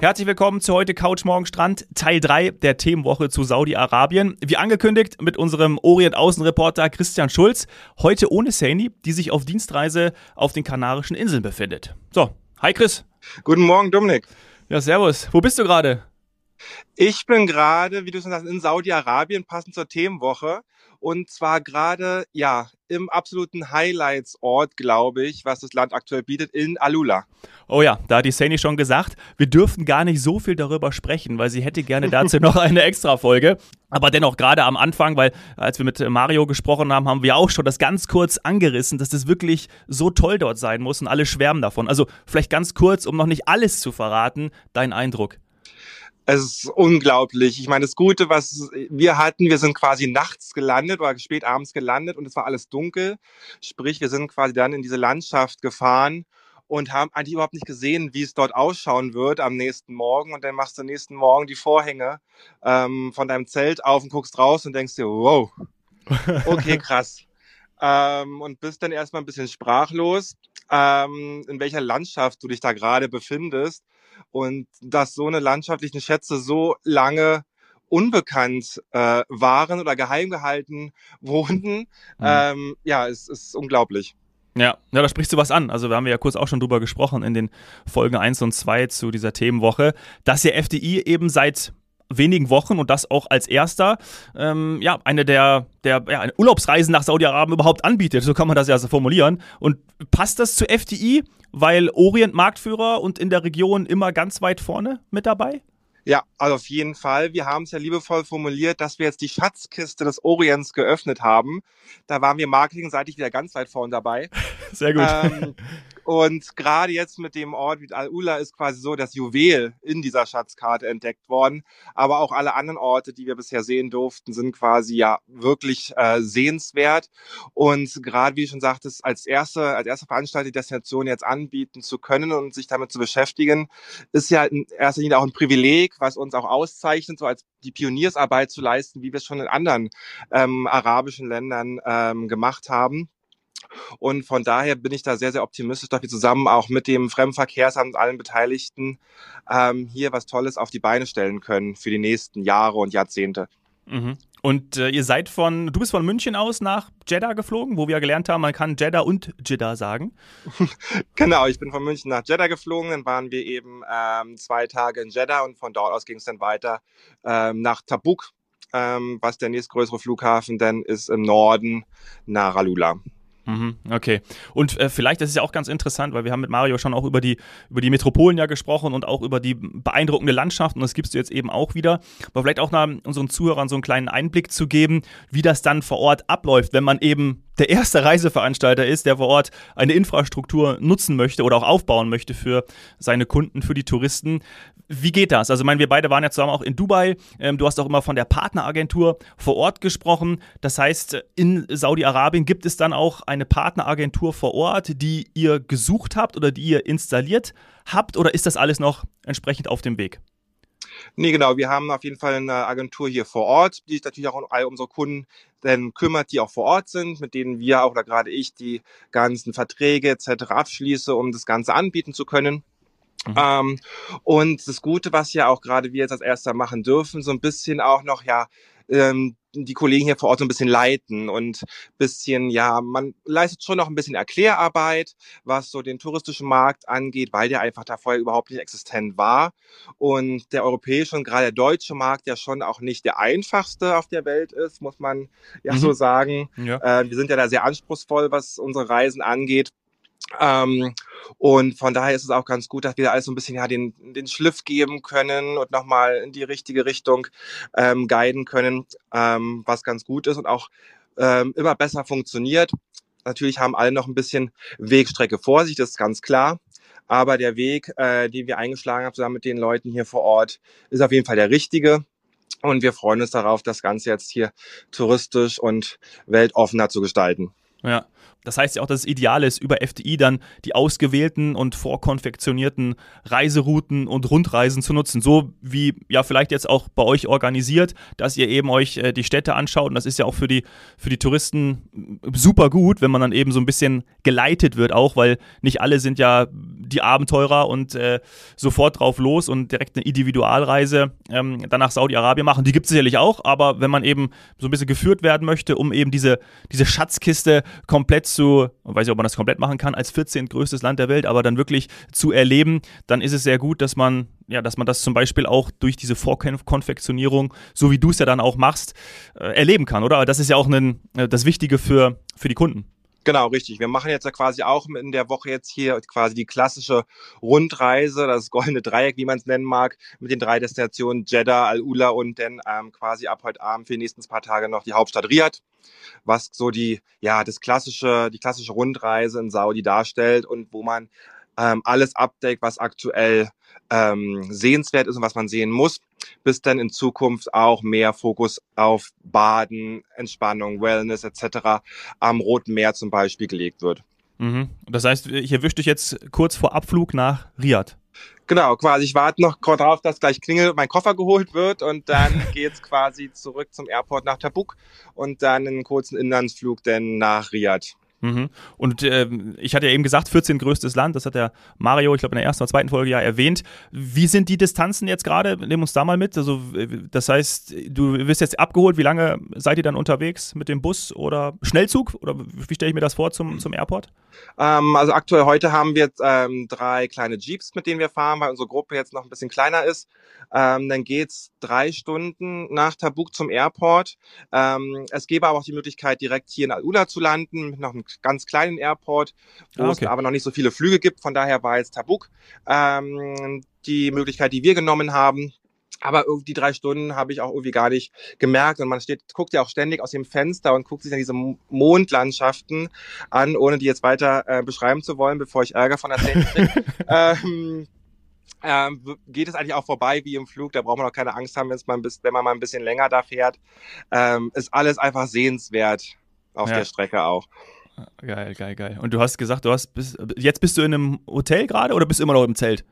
Herzlich willkommen zu heute Couch Morgen Strand, Teil 3 der Themenwoche zu Saudi-Arabien. Wie angekündigt mit unserem Orient-Außenreporter Christian Schulz. Heute ohne Saini, die sich auf Dienstreise auf den Kanarischen Inseln befindet. So, hi Chris. Guten Morgen, Dominik. Ja, servus. Wo bist du gerade? Ich bin gerade, wie du schon sagst, in Saudi-Arabien, passend zur Themenwoche. Und zwar gerade, ja, im absoluten Highlights-Ort, glaube ich, was das Land aktuell bietet, in Alula. Oh ja, da hat die Sani schon gesagt, wir dürfen gar nicht so viel darüber sprechen, weil sie hätte gerne dazu noch eine extra Folge. Aber dennoch gerade am Anfang, weil als wir mit Mario gesprochen haben, haben wir auch schon das ganz kurz angerissen, dass das wirklich so toll dort sein muss und alle schwärmen davon. Also vielleicht ganz kurz, um noch nicht alles zu verraten, dein Eindruck. Es ist unglaublich. Ich meine, das Gute, was wir hatten, wir sind quasi nachts gelandet oder spät abends gelandet und es war alles dunkel. Sprich, wir sind quasi dann in diese Landschaft gefahren und haben eigentlich überhaupt nicht gesehen, wie es dort ausschauen wird am nächsten Morgen. Und dann machst du am nächsten Morgen die Vorhänge ähm, von deinem Zelt auf und guckst raus und denkst dir, wow, okay, krass. Ähm, und bist dann erstmal ein bisschen sprachlos, ähm, in welcher Landschaft du dich da gerade befindest und dass so eine landschaftlichen Schätze so lange unbekannt äh, waren oder geheim gehalten wurden, mhm. ähm, ja, es ist unglaublich. Ja, ja, da sprichst du was an. Also, wir haben ja kurz auch schon drüber gesprochen in den Folgen 1 und 2 zu dieser Themenwoche, dass ja FDI eben seit wenigen Wochen und das auch als erster, ähm, ja, eine der, der ja, Urlaubsreisen nach Saudi-Arabien überhaupt anbietet. So kann man das ja so formulieren. Und passt das zu FDI? weil Orient Marktführer und in der Region immer ganz weit vorne mit dabei? Ja, also auf jeden Fall. Wir haben es ja liebevoll formuliert, dass wir jetzt die Schatzkiste des Orients geöffnet haben. Da waren wir marketingseitig wieder ganz weit vorne dabei. Sehr gut. Ähm, und gerade jetzt mit dem Ort wie Al-Ula ist quasi so das Juwel in dieser Schatzkarte entdeckt worden. Aber auch alle anderen Orte, die wir bisher sehen durften, sind quasi ja wirklich äh, sehenswert. Und gerade, wie du schon sagtest, als erste, als erste Veranstalter die Destination jetzt anbieten zu können und sich damit zu beschäftigen, ist ja in erster Linie auch ein Privileg, was uns auch auszeichnet, so als die Pioniersarbeit zu leisten, wie wir es schon in anderen ähm, arabischen Ländern ähm, gemacht haben. Und von daher bin ich da sehr, sehr optimistisch, dass wir zusammen auch mit dem Fremdenverkehrsamt und allen Beteiligten ähm, hier was Tolles auf die Beine stellen können für die nächsten Jahre und Jahrzehnte. Mhm. Und äh, ihr seid von, du bist von München aus nach Jeddah geflogen, wo wir gelernt haben, man kann Jeddah und Jeddah sagen. genau, ich bin von München nach Jeddah geflogen, dann waren wir eben ähm, zwei Tage in Jeddah und von dort aus ging es dann weiter ähm, nach Tabuk, ähm, was der nächstgrößere Flughafen denn ist im Norden, nach Alula. Mhm, okay. Und äh, vielleicht, das ist ja auch ganz interessant, weil wir haben mit Mario schon auch über die, über die Metropolen ja gesprochen und auch über die beeindruckende Landschaft und das gibst du jetzt eben auch wieder. Aber vielleicht auch unseren Zuhörern so einen kleinen Einblick zu geben, wie das dann vor Ort abläuft, wenn man eben der erste Reiseveranstalter ist, der vor Ort eine Infrastruktur nutzen möchte oder auch aufbauen möchte für seine Kunden, für die Touristen. Wie geht das? Also, ich meine, wir beide waren ja zusammen auch in Dubai. Ähm, du hast auch immer von der Partneragentur vor Ort gesprochen. Das heißt, in Saudi-Arabien gibt es dann auch eine Partneragentur vor Ort, die ihr gesucht habt oder die ihr installiert habt? Oder ist das alles noch entsprechend auf dem Weg? Nee, genau. Wir haben auf jeden Fall eine Agentur hier vor Ort, die sich natürlich auch um all unsere Kunden denn kümmert, die auch vor Ort sind, mit denen wir auch oder gerade ich die ganzen Verträge etc. abschließe, um das Ganze anbieten zu können. Mhm. Ähm, und das Gute, was ja auch gerade wir jetzt als erster machen dürfen, so ein bisschen auch noch ja ähm, die Kollegen hier vor Ort so ein bisschen leiten und bisschen, ja, man leistet schon noch ein bisschen Erklärarbeit, was so den touristischen Markt angeht, weil der einfach da vorher überhaupt nicht existent war. Und der europäische und gerade der deutsche Markt ja schon auch nicht der einfachste auf der Welt ist, muss man ja mhm. so sagen. Ja. Äh, wir sind ja da sehr anspruchsvoll, was unsere Reisen angeht. Ähm, und von daher ist es auch ganz gut, dass wir alles so ein bisschen ja den, den Schliff geben können und nochmal in die richtige Richtung ähm, guiden können, ähm, was ganz gut ist und auch ähm, immer besser funktioniert. Natürlich haben alle noch ein bisschen Wegstrecke vor sich, das ist ganz klar. Aber der Weg, äh, den wir eingeschlagen haben, zusammen mit den Leuten hier vor Ort, ist auf jeden Fall der richtige. Und wir freuen uns darauf, das Ganze jetzt hier touristisch und weltoffener zu gestalten. Ja. Das heißt ja auch, dass es ideal ist, über FDI dann die ausgewählten und vorkonfektionierten Reiserouten und Rundreisen zu nutzen. So wie ja vielleicht jetzt auch bei euch organisiert, dass ihr eben euch äh, die Städte anschaut. Und das ist ja auch für die, für die Touristen super gut, wenn man dann eben so ein bisschen geleitet wird, auch, weil nicht alle sind ja die Abenteurer und äh, sofort drauf los und direkt eine Individualreise ähm, dann nach Saudi-Arabien machen. Die gibt es sicherlich auch, aber wenn man eben so ein bisschen geführt werden möchte, um eben diese, diese Schatzkiste komplett zu, weiß ich, ob man das komplett machen kann, als 14. größtes Land der Welt, aber dann wirklich zu erleben, dann ist es sehr gut, dass man, ja, dass man das zum Beispiel auch durch diese Vorkonfektionierung, so wie du es ja dann auch machst, äh, erleben kann, oder? Das ist ja auch ein, äh, das Wichtige für, für die Kunden. Genau, richtig. Wir machen jetzt ja quasi auch in der Woche jetzt hier quasi die klassische Rundreise, das goldene Dreieck, wie man es nennen mag, mit den drei Destinationen Jeddah, Al-Ula und dann ähm, quasi ab heute Abend für die nächsten paar Tage noch die Hauptstadt Riyadh, was so die, ja, das klassische, die klassische Rundreise in Saudi darstellt und wo man ähm, alles abdeckt, was aktuell ähm, sehenswert ist und was man sehen muss, bis dann in Zukunft auch mehr Fokus auf Baden, Entspannung, Wellness etc. am Roten Meer zum Beispiel gelegt wird. Mhm. Das heißt, ich erwische dich jetzt kurz vor Abflug nach Riyadh. Genau, quasi. Ich warte noch darauf, dass gleich klingelt, mein Koffer geholt wird und dann geht's quasi zurück zum Airport nach Tabuk und dann einen kurzen Inlandsflug dann nach Riyadh. Mhm. Und äh, ich hatte ja eben gesagt, 14 größtes Land, das hat der Mario, ich glaube, in der ersten oder zweiten Folge ja erwähnt. Wie sind die Distanzen jetzt gerade? Nehmen uns da mal mit. Also, das heißt, du wirst jetzt abgeholt. Wie lange seid ihr dann unterwegs mit dem Bus oder Schnellzug? Oder wie stelle ich mir das vor zum, zum Airport? Ähm, also aktuell heute haben wir ähm, drei kleine Jeeps, mit denen wir fahren, weil unsere Gruppe jetzt noch ein bisschen kleiner ist. Ähm, dann geht's drei Stunden nach Tabuk zum Airport. Ähm, es gäbe aber auch die Möglichkeit, direkt hier in Al-Ula zu landen, mit noch einem ganz kleinen Airport, wo ah, okay. es aber noch nicht so viele Flüge gibt. Von daher war jetzt Tabuk ähm, die Möglichkeit, die wir genommen haben. Aber irgendwie drei Stunden habe ich auch irgendwie gar nicht gemerkt. Und man steht, guckt ja auch ständig aus dem Fenster und guckt sich dann diese Mondlandschaften an, ohne die jetzt weiter äh, beschreiben zu wollen, bevor ich Ärger von der kriege. ähm, ähm, geht es eigentlich auch vorbei wie im Flug. Da braucht man auch keine Angst haben, man bis, wenn man mal ein bisschen länger da fährt. Ähm, ist alles einfach sehenswert auf ja. der Strecke auch. Geil, geil, geil. Und du hast gesagt, du hast bis, jetzt bist du in einem Hotel gerade oder bist du immer noch im Zelt?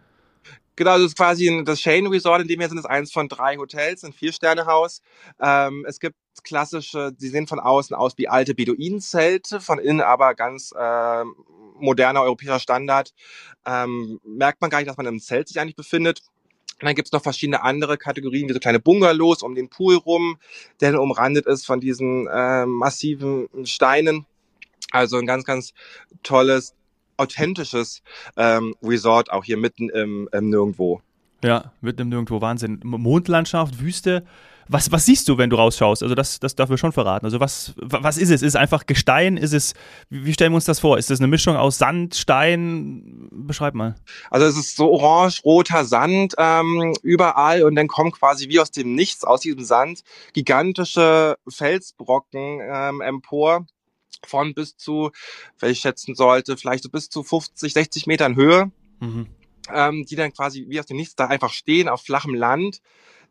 Genau, das ist quasi das Shane Resort, in dem wir sind, ist eins von drei Hotels, ein Vier-Sterne-Haus. Ähm, es gibt klassische, sie sehen von außen aus wie alte Beduinenzelte, von innen aber ganz äh, moderner europäischer Standard. Ähm, merkt man gar nicht, dass man im Zelt sich eigentlich befindet. Und dann gibt's noch verschiedene andere Kategorien, wie so kleine Bungalows um den Pool rum, der umrandet ist von diesen äh, massiven Steinen. Also ein ganz, ganz tolles, authentisches ähm, Resort, auch hier mitten im, im Nirgendwo. Ja, mitten im Nirgendwo, Wahnsinn. Mondlandschaft, Wüste. Was, was siehst du, wenn du rausschaust? Also das, das darf wir schon verraten. Also was, was ist es? Ist es einfach Gestein? Ist es, wie stellen wir uns das vor? Ist das eine Mischung aus Sand, Stein? Beschreib mal. Also es ist so orange-roter Sand ähm, überall und dann kommen quasi wie aus dem Nichts, aus diesem Sand, gigantische Felsbrocken ähm, empor von bis zu, wenn ich schätzen sollte, vielleicht so bis zu 50, 60 Metern Höhe, mhm. ähm, die dann quasi wie aus dem Nichts da einfach stehen auf flachem Land.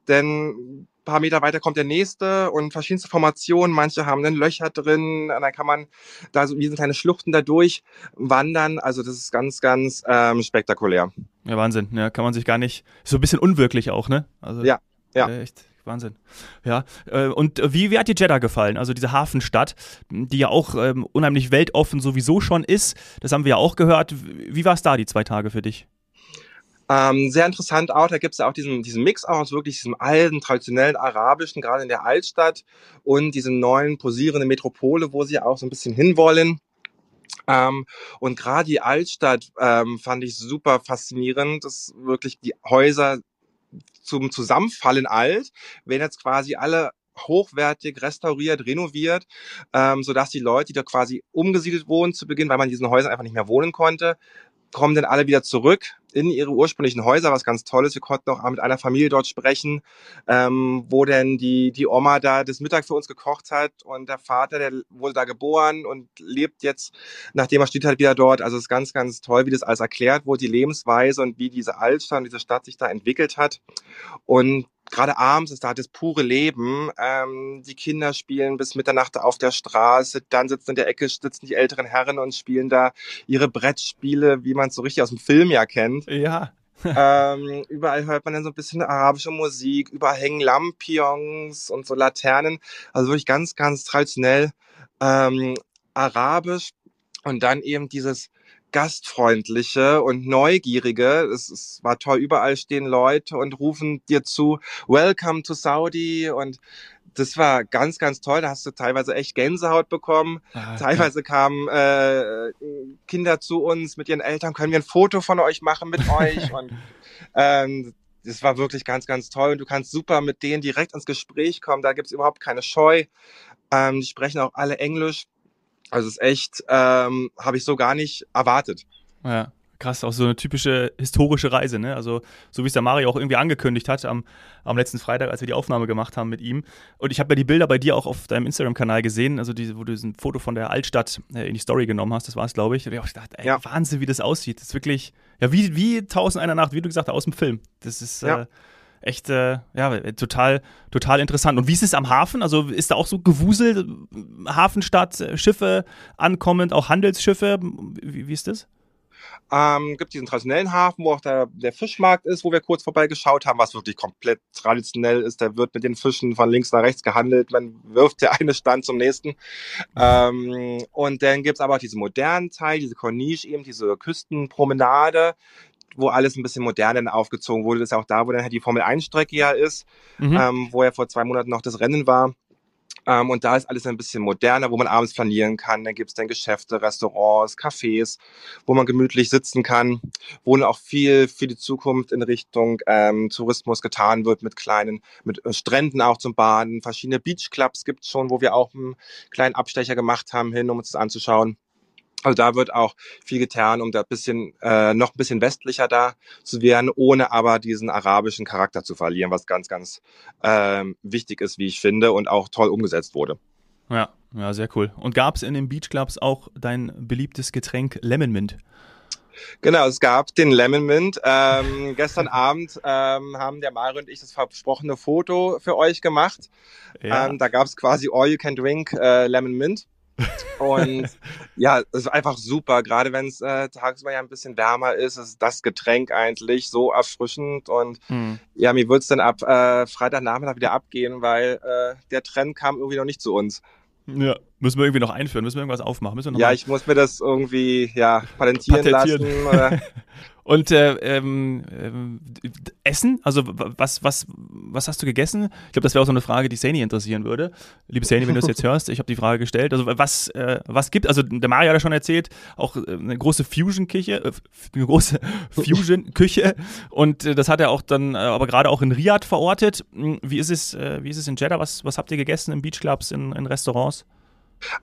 Denn paar Meter weiter kommt der nächste und verschiedenste Formationen. Manche haben dann Löcher drin, dann kann man da so wie so kleine Schluchten da durchwandern. Also das ist ganz, ganz ähm, spektakulär. Ja, Wahnsinn. Ja, kann man sich gar nicht, so ein bisschen unwirklich auch, ne? Also, ja, ja. Echt. Wahnsinn. Ja, äh, und wie, wie hat dir Jeddah gefallen? Also diese Hafenstadt, die ja auch ähm, unheimlich weltoffen sowieso schon ist. Das haben wir ja auch gehört. Wie war es da die zwei Tage für dich? Ähm, sehr interessant auch, da gibt es ja auch diesen, diesen Mix aus wirklich diesem alten, traditionellen arabischen, gerade in der Altstadt und diesem neuen, posierenden Metropole, wo sie auch so ein bisschen hinwollen. Ähm, und gerade die Altstadt ähm, fand ich super faszinierend, dass wirklich die Häuser zum Zusammenfallen alt, werden jetzt quasi alle hochwertig restauriert, renoviert, ähm, sodass die Leute, die da quasi umgesiedelt wohnen zu Beginn, weil man in diesen Häusern einfach nicht mehr wohnen konnte, kommen dann alle wieder zurück in ihre ursprünglichen Häuser, was ganz toll ist. Wir konnten auch mit einer Familie dort sprechen, ähm, wo denn die, die Oma da das Mittag für uns gekocht hat und der Vater, der wurde da geboren und lebt jetzt, nachdem er steht halt wieder dort. Also es ist ganz, ganz toll, wie das alles erklärt wurde, die Lebensweise und wie diese Altstadt und diese Stadt sich da entwickelt hat. Und gerade abends ist da das pure Leben. Ähm, die Kinder spielen bis Mitternacht auf der Straße, dann sitzen in der Ecke sitzen die älteren Herren und spielen da ihre Brettspiele, wie man es so richtig aus dem Film ja kennt. Ja. ähm, überall hört man dann so ein bisschen arabische Musik, überall hängen Lampions und so Laternen. Also wirklich ganz, ganz traditionell ähm, arabisch. Und dann eben dieses gastfreundliche und neugierige. Es, es war toll, überall stehen Leute und rufen dir zu, Welcome to Saudi und das war ganz, ganz toll. Da hast du teilweise echt Gänsehaut bekommen. Ah, teilweise kamen äh, Kinder zu uns mit ihren Eltern, können wir ein Foto von euch machen mit euch? und ähm, das war wirklich ganz, ganz toll. Und du kannst super mit denen direkt ins Gespräch kommen. Da gibt's überhaupt keine Scheu. Ähm, die sprechen auch alle Englisch. Also es ist echt, ähm, habe ich so gar nicht erwartet. Ja, krass, auch so eine typische historische Reise, ne? Also so wie es der Mario auch irgendwie angekündigt hat am, am letzten Freitag, als wir die Aufnahme gemacht haben mit ihm. Und ich habe ja die Bilder bei dir auch auf deinem Instagram-Kanal gesehen, also diese, wo du ein Foto von der Altstadt äh, in die Story genommen hast, das war es, glaube ich. Und ich dachte, ey, ja. Wahnsinn, wie das aussieht. Das ist wirklich, ja, wie, wie Tausend einer Nacht, wie du gesagt hast, aus dem Film. Das ist, ja. äh, echt, äh, ja, total, total interessant. Und wie ist es am Hafen? Also ist da auch so Gewusel, Hafenstadt, äh, Schiffe ankommend, auch Handelsschiffe? Wie, wie ist das? Ähm, gibt diesen traditionellen Hafen, wo auch der, der Fischmarkt ist, wo wir kurz vorbeigeschaut haben, was wirklich komplett traditionell ist. Da wird mit den Fischen von links nach rechts gehandelt. Man wirft der eine Stand zum nächsten. Ähm, und dann gibt's aber auch diesen modernen Teil, diese Corniche eben, diese Küstenpromenade, wo alles ein bisschen moderner aufgezogen wurde. Das ist auch da, wo dann halt die Formel-1-Strecke ja ist, mhm. ähm, wo ja vor zwei Monaten noch das Rennen war. Ähm, und da ist alles ein bisschen moderner, wo man abends planieren kann. Da gibt es dann Geschäfte, Restaurants, Cafés, wo man gemütlich sitzen kann, wo dann auch viel für die Zukunft in Richtung ähm, Tourismus getan wird mit kleinen, mit äh, Stränden auch zum Baden. Verschiedene Beachclubs gibt es schon, wo wir auch einen kleinen Abstecher gemacht haben hin, um uns das anzuschauen. Also da wird auch viel getan, um da bisschen äh, noch ein bisschen westlicher da zu werden, ohne aber diesen arabischen Charakter zu verlieren, was ganz, ganz ähm, wichtig ist, wie ich finde, und auch toll umgesetzt wurde. Ja, ja, sehr cool. Und gab es in den Beachclubs auch dein beliebtes Getränk Lemon Mint? Genau, es gab den Lemon Mint. Ähm, gestern Abend ähm, haben der Mario und ich das versprochene Foto für euch gemacht. Ja. Ähm, da gab es quasi All You Can Drink äh, Lemon Mint. Und ja, es ist einfach super, gerade wenn es äh, tagsüber ja ein bisschen wärmer ist, ist das Getränk eigentlich so erfrischend. Und mhm. ja, mir wird es dann ab äh, Freitagnachmittag wieder abgehen, weil äh, der Trend kam irgendwie noch nicht zu uns. Ja, müssen wir irgendwie noch einführen, müssen wir irgendwas aufmachen. Müssen wir ja, ich muss mir das irgendwie ja, patentieren, patentieren. lassen. Und äh, ähm, äh, Essen, also was, was, was hast du gegessen? Ich glaube, das wäre auch so eine Frage, die Sani interessieren würde. Liebe Sani, wenn du es jetzt hörst, ich habe die Frage gestellt. Also was, äh, was gibt, also der Mario hat ja schon erzählt, auch äh, eine große Fusion-Küche, äh, eine große Fusion-Küche. Und äh, das hat er auch dann, äh, aber gerade auch in Riyadh verortet. Hm, wie ist es, wie ist es in Jeddah? Was, was habt ihr gegessen in Beachclubs, in, in Restaurants?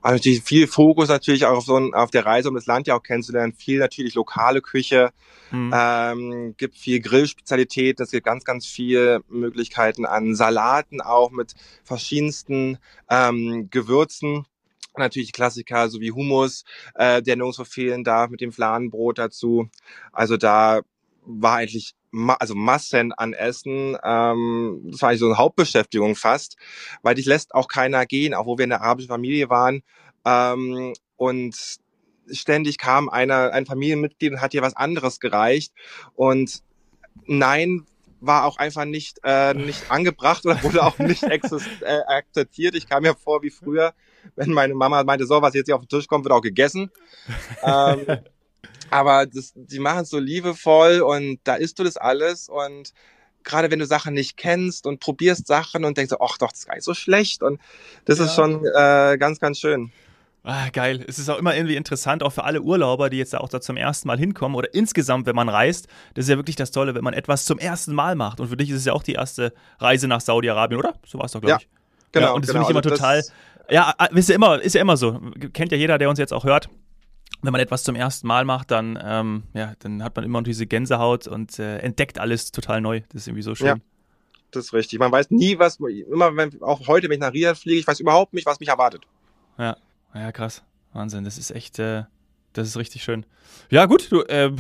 Also natürlich viel Fokus natürlich auch auf, so ein, auf der Reise, um das Land ja auch kennenzulernen. Viel natürlich lokale Küche, mhm. ähm, gibt viel Grillspezialitäten, es gibt ganz, ganz viele Möglichkeiten an Salaten auch mit verschiedensten ähm, Gewürzen. Natürlich Klassiker, so wie Hummus, äh, der nirgendwo fehlen darf, mit dem Fladenbrot dazu. Also da war eigentlich also Massen an Essen. Ähm, das war eigentlich so eine Hauptbeschäftigung fast, weil dich lässt auch keiner gehen, auch wo wir in der arabischen Familie waren. Ähm, und ständig kam einer, ein Familienmitglied und hat dir was anderes gereicht. Und nein, war auch einfach nicht, äh, nicht angebracht oder wurde auch nicht äh, akzeptiert. Ich kam mir vor wie früher, wenn meine Mama meinte, so, was jetzt hier auf den Tisch kommt, wird auch gegessen. ähm, aber das, die machen es so liebevoll und da isst du das alles und gerade wenn du Sachen nicht kennst und probierst Sachen und denkst, ach doch, das ist gar nicht so schlecht und das ja. ist schon äh, ganz, ganz schön. Ah, geil. Es ist auch immer irgendwie interessant, auch für alle Urlauber, die jetzt auch da zum ersten Mal hinkommen oder insgesamt, wenn man reist. Das ist ja wirklich das Tolle, wenn man etwas zum ersten Mal macht. Und für dich ist es ja auch die erste Reise nach Saudi-Arabien, oder? So war es doch, glaube ja, ich. Genau. Ja, und das genau. finde ich immer also total. Ja, ah, ist ja immer, ist ja immer so. Kennt ja jeder, der uns jetzt auch hört wenn man etwas zum ersten Mal macht, dann, ähm, ja, dann hat man immer diese Gänsehaut und äh, entdeckt alles total neu. Das ist irgendwie so schön. Ja, das ist richtig. Man weiß nie, was, immer wenn, auch heute, wenn ich nach Riyadh fliege, ich weiß überhaupt nicht, was mich erwartet. Ja, ja, krass. Wahnsinn. Das ist echt, äh, das ist richtig schön. Ja, gut, du, äh,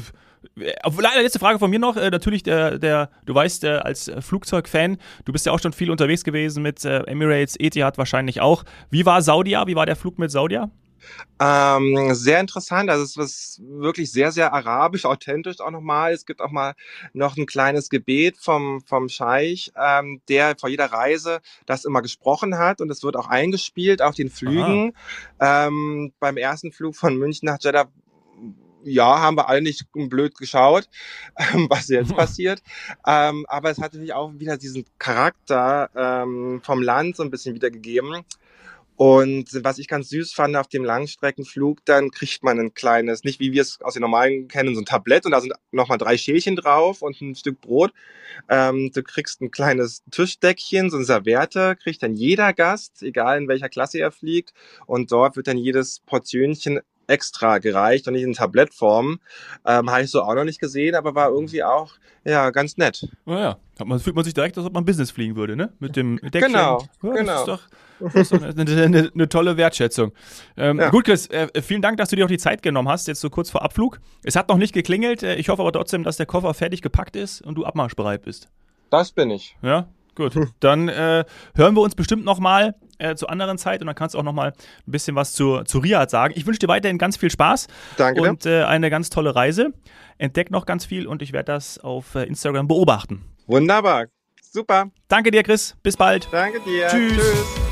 Leider letzte Frage von mir noch. Äh, natürlich, der, der, du weißt, äh, als Flugzeugfan, du bist ja auch schon viel unterwegs gewesen mit äh, Emirates, Etihad wahrscheinlich auch. Wie war Saudia? Wie war der Flug mit Saudia? Ähm, sehr interessant. Also es ist wirklich sehr, sehr arabisch, authentisch auch nochmal. Es gibt auch mal noch ein kleines Gebet vom, vom Scheich, ähm, der vor jeder Reise das immer gesprochen hat und es wird auch eingespielt auf den Flügen. Ähm, beim ersten Flug von München nach Jeddah ja, haben wir alle nicht blöd geschaut, ähm, was jetzt passiert. Ähm, aber es hat natürlich auch wieder diesen Charakter ähm, vom Land so ein bisschen wiedergegeben. Und was ich ganz süß fand auf dem Langstreckenflug, dann kriegt man ein kleines, nicht wie wir es aus den normalen kennen, so ein Tablett und da sind nochmal drei Schälchen drauf und ein Stück Brot. Ähm, du kriegst ein kleines Tischdeckchen, so ein Serviette, kriegt dann jeder Gast, egal in welcher Klasse er fliegt. Und dort wird dann jedes Portionchen extra gereicht und nicht in Tablettform. Ähm, Habe ich so auch noch nicht gesehen, aber war irgendwie auch ja ganz nett. Naja, oh man fühlt man sich direkt, als ob man Business fliegen würde, ne? Mit dem Deckchen. Genau, ja, genau. Das ist doch, das ist doch eine, eine, eine, tolle Wertschätzung. Ähm, ja. Gut, Chris, äh, vielen Dank, dass du dir auch die Zeit genommen hast, jetzt so kurz vor Abflug. Es hat noch nicht geklingelt. Äh, ich hoffe aber trotzdem, dass der Koffer fertig gepackt ist und du abmarschbereit bist. Das bin ich. Ja, Gut, dann äh, hören wir uns bestimmt nochmal äh, zu anderen Zeit und dann kannst du auch nochmal ein bisschen was zu, zu Riyadh sagen. Ich wünsche dir weiterhin ganz viel Spaß Danke und äh, eine ganz tolle Reise. Entdeck noch ganz viel und ich werde das auf äh, Instagram beobachten. Wunderbar. Super. Danke dir, Chris. Bis bald. Danke dir. Tschüss. Tschüss.